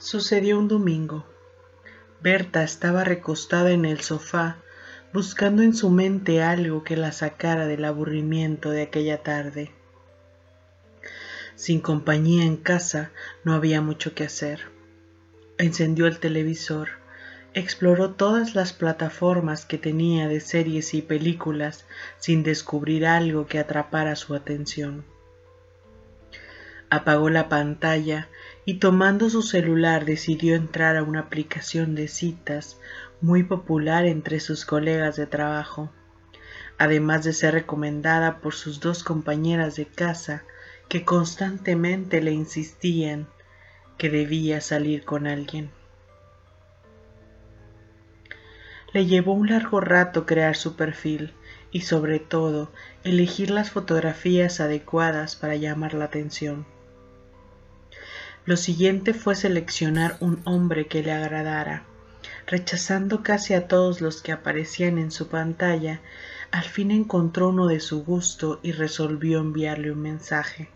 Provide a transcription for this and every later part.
Sucedió un domingo. Berta estaba recostada en el sofá, buscando en su mente algo que la sacara del aburrimiento de aquella tarde. Sin compañía en casa no había mucho que hacer. Encendió el televisor, exploró todas las plataformas que tenía de series y películas sin descubrir algo que atrapara su atención. Apagó la pantalla y tomando su celular decidió entrar a una aplicación de citas muy popular entre sus colegas de trabajo, además de ser recomendada por sus dos compañeras de casa que constantemente le insistían que debía salir con alguien. Le llevó un largo rato crear su perfil y sobre todo elegir las fotografías adecuadas para llamar la atención. Lo siguiente fue seleccionar un hombre que le agradara. Rechazando casi a todos los que aparecían en su pantalla, al fin encontró uno de su gusto y resolvió enviarle un mensaje.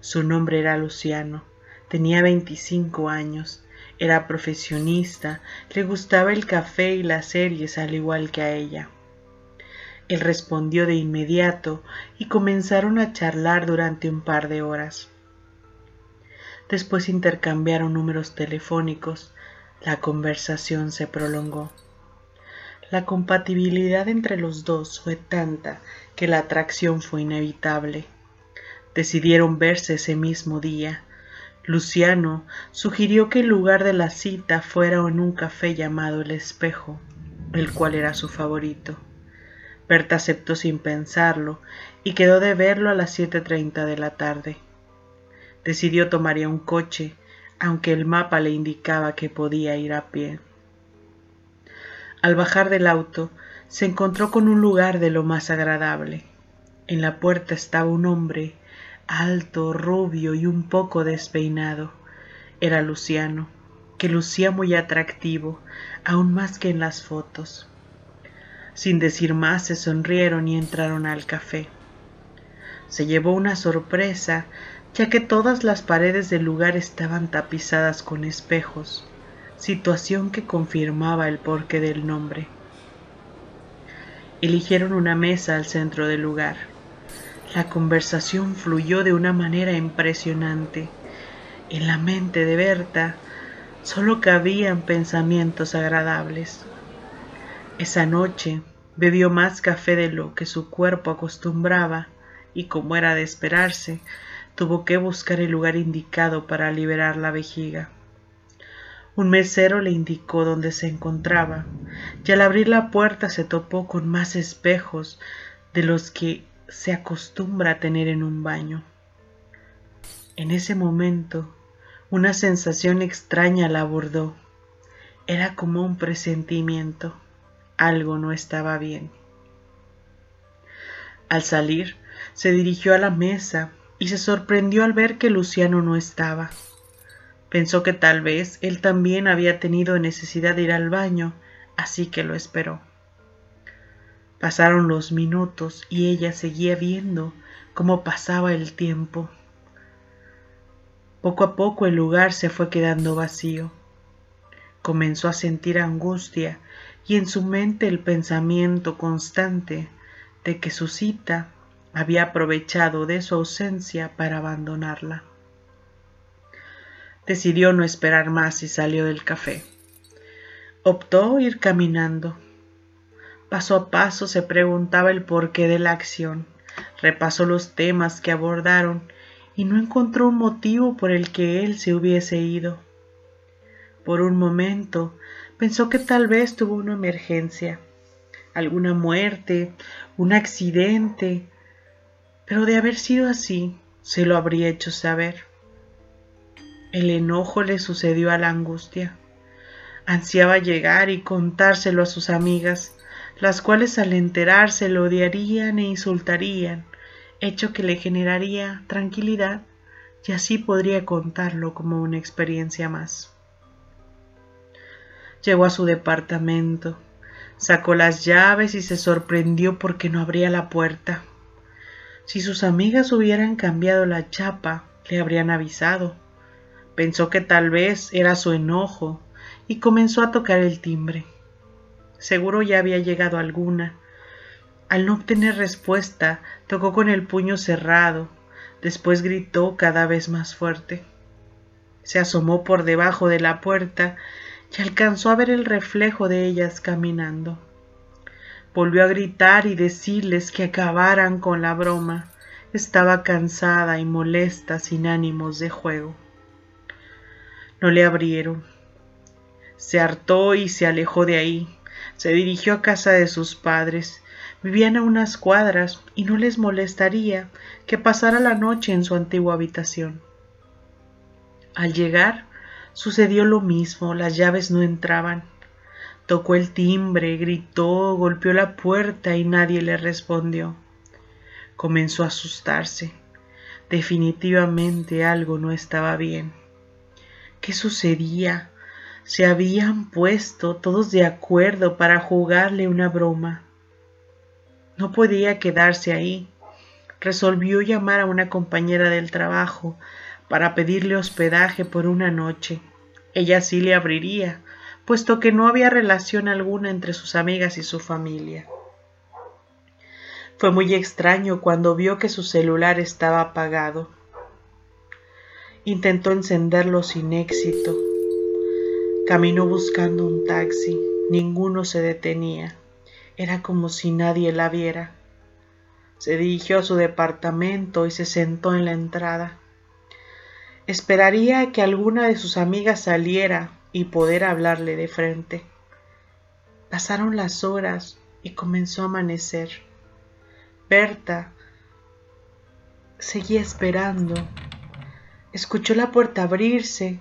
Su nombre era Luciano, tenía 25 años, era profesionista, le gustaba el café y las series al igual que a ella. Él respondió de inmediato y comenzaron a charlar durante un par de horas. Después intercambiaron números telefónicos. La conversación se prolongó. La compatibilidad entre los dos fue tanta que la atracción fue inevitable. Decidieron verse ese mismo día. Luciano sugirió que el lugar de la cita fuera en un café llamado El Espejo, el cual era su favorito. Berta aceptó sin pensarlo y quedó de verlo a las siete treinta de la tarde. Decidió tomaría un coche, aunque el mapa le indicaba que podía ir a pie. Al bajar del auto, se encontró con un lugar de lo más agradable. En la puerta estaba un hombre, alto, rubio y un poco despeinado. Era Luciano, que lucía muy atractivo, aún más que en las fotos. Sin decir más, se sonrieron y entraron al café. Se llevó una sorpresa ya que todas las paredes del lugar estaban tapizadas con espejos, situación que confirmaba el porqué del nombre. Eligieron una mesa al centro del lugar. La conversación fluyó de una manera impresionante. En la mente de Berta solo cabían pensamientos agradables. Esa noche bebió más café de lo que su cuerpo acostumbraba y como era de esperarse, tuvo que buscar el lugar indicado para liberar la vejiga. Un mesero le indicó dónde se encontraba, y al abrir la puerta se topó con más espejos de los que se acostumbra a tener en un baño. En ese momento, una sensación extraña la abordó. Era como un presentimiento. Algo no estaba bien. Al salir, se dirigió a la mesa y se sorprendió al ver que Luciano no estaba. Pensó que tal vez él también había tenido necesidad de ir al baño, así que lo esperó. Pasaron los minutos y ella seguía viendo cómo pasaba el tiempo. Poco a poco el lugar se fue quedando vacío. Comenzó a sentir angustia y en su mente el pensamiento constante de que su cita había aprovechado de su ausencia para abandonarla. Decidió no esperar más y salió del café. Optó ir caminando. Paso a paso se preguntaba el porqué de la acción, repasó los temas que abordaron y no encontró un motivo por el que él se hubiese ido. Por un momento pensó que tal vez tuvo una emergencia, alguna muerte, un accidente pero de haber sido así, se lo habría hecho saber. El enojo le sucedió a la angustia. Ansiaba llegar y contárselo a sus amigas, las cuales al enterarse lo odiarían e insultarían, hecho que le generaría tranquilidad y así podría contarlo como una experiencia más. Llegó a su departamento, sacó las llaves y se sorprendió porque no abría la puerta. Si sus amigas hubieran cambiado la chapa, le habrían avisado, Pensó que tal vez era su enojo y comenzó a tocar el timbre. Seguro ya había llegado alguna. Al no obtener respuesta, tocó con el puño cerrado, después gritó cada vez más fuerte. Se asomó por debajo de la puerta y alcanzó a ver el reflejo de ellas caminando. Volvió a gritar y decirles que acabaran con la broma. Estaba cansada y molesta sin ánimos de juego. No le abrieron. Se hartó y se alejó de ahí. Se dirigió a casa de sus padres. Vivían a unas cuadras y no les molestaría que pasara la noche en su antigua habitación. Al llegar, sucedió lo mismo, las llaves no entraban. Tocó el timbre, gritó, golpeó la puerta y nadie le respondió. Comenzó a asustarse. Definitivamente algo no estaba bien. ¿Qué sucedía? Se habían puesto todos de acuerdo para jugarle una broma. No podía quedarse ahí. Resolvió llamar a una compañera del trabajo para pedirle hospedaje por una noche. Ella sí le abriría, puesto que no había relación alguna entre sus amigas y su familia. Fue muy extraño cuando vio que su celular estaba apagado. Intentó encenderlo sin éxito. Caminó buscando un taxi. Ninguno se detenía. Era como si nadie la viera. Se dirigió a su departamento y se sentó en la entrada. Esperaría que alguna de sus amigas saliera y poder hablarle de frente. Pasaron las horas y comenzó a amanecer. Berta seguía esperando. Escuchó la puerta abrirse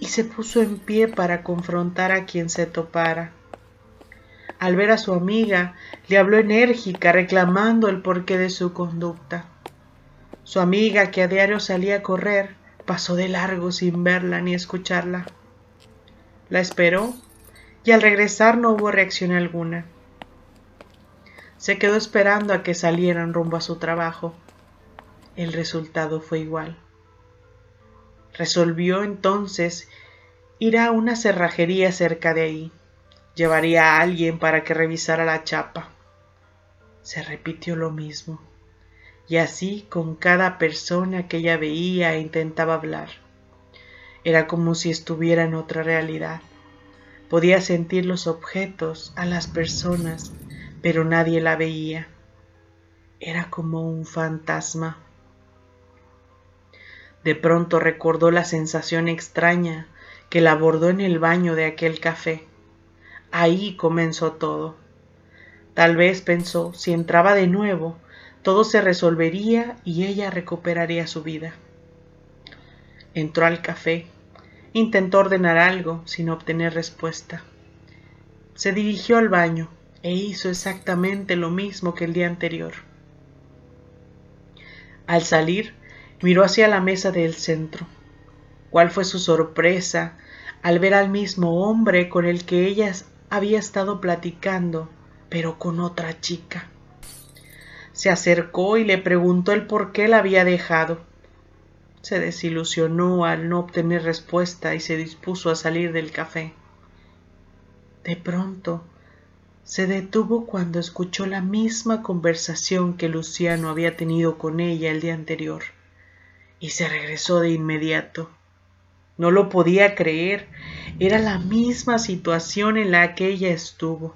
y se puso en pie para confrontar a quien se topara. Al ver a su amiga, le habló enérgica, reclamando el porqué de su conducta. Su amiga, que a diario salía a correr, pasó de largo sin verla ni escucharla. La esperó y al regresar no hubo reacción alguna. Se quedó esperando a que salieran rumbo a su trabajo. El resultado fue igual. Resolvió entonces ir a una cerrajería cerca de ahí. Llevaría a alguien para que revisara la chapa. Se repitió lo mismo, y así con cada persona que ella veía e intentaba hablar. Era como si estuviera en otra realidad. Podía sentir los objetos, a las personas, pero nadie la veía. Era como un fantasma. De pronto recordó la sensación extraña que la abordó en el baño de aquel café. Ahí comenzó todo. Tal vez pensó, si entraba de nuevo, todo se resolvería y ella recuperaría su vida. Entró al café, intentó ordenar algo sin obtener respuesta. Se dirigió al baño, e hizo exactamente lo mismo que el día anterior. Al salir, miró hacia la mesa del centro. ¿Cuál fue su sorpresa al ver al mismo hombre con el que ella había estado platicando, pero con otra chica? Se acercó y le preguntó el por qué la había dejado. Se desilusionó al no obtener respuesta y se dispuso a salir del café. De pronto, se detuvo cuando escuchó la misma conversación que Luciano había tenido con ella el día anterior y se regresó de inmediato. No lo podía creer. Era la misma situación en la que ella estuvo.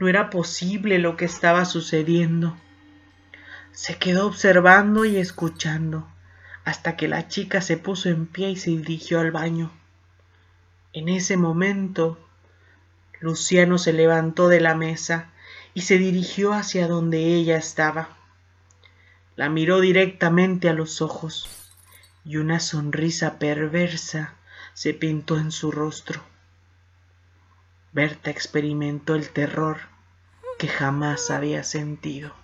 No era posible lo que estaba sucediendo. Se quedó observando y escuchando hasta que la chica se puso en pie y se dirigió al baño. En ese momento Luciano se levantó de la mesa y se dirigió hacia donde ella estaba. La miró directamente a los ojos y una sonrisa perversa se pintó en su rostro. Berta experimentó el terror que jamás había sentido.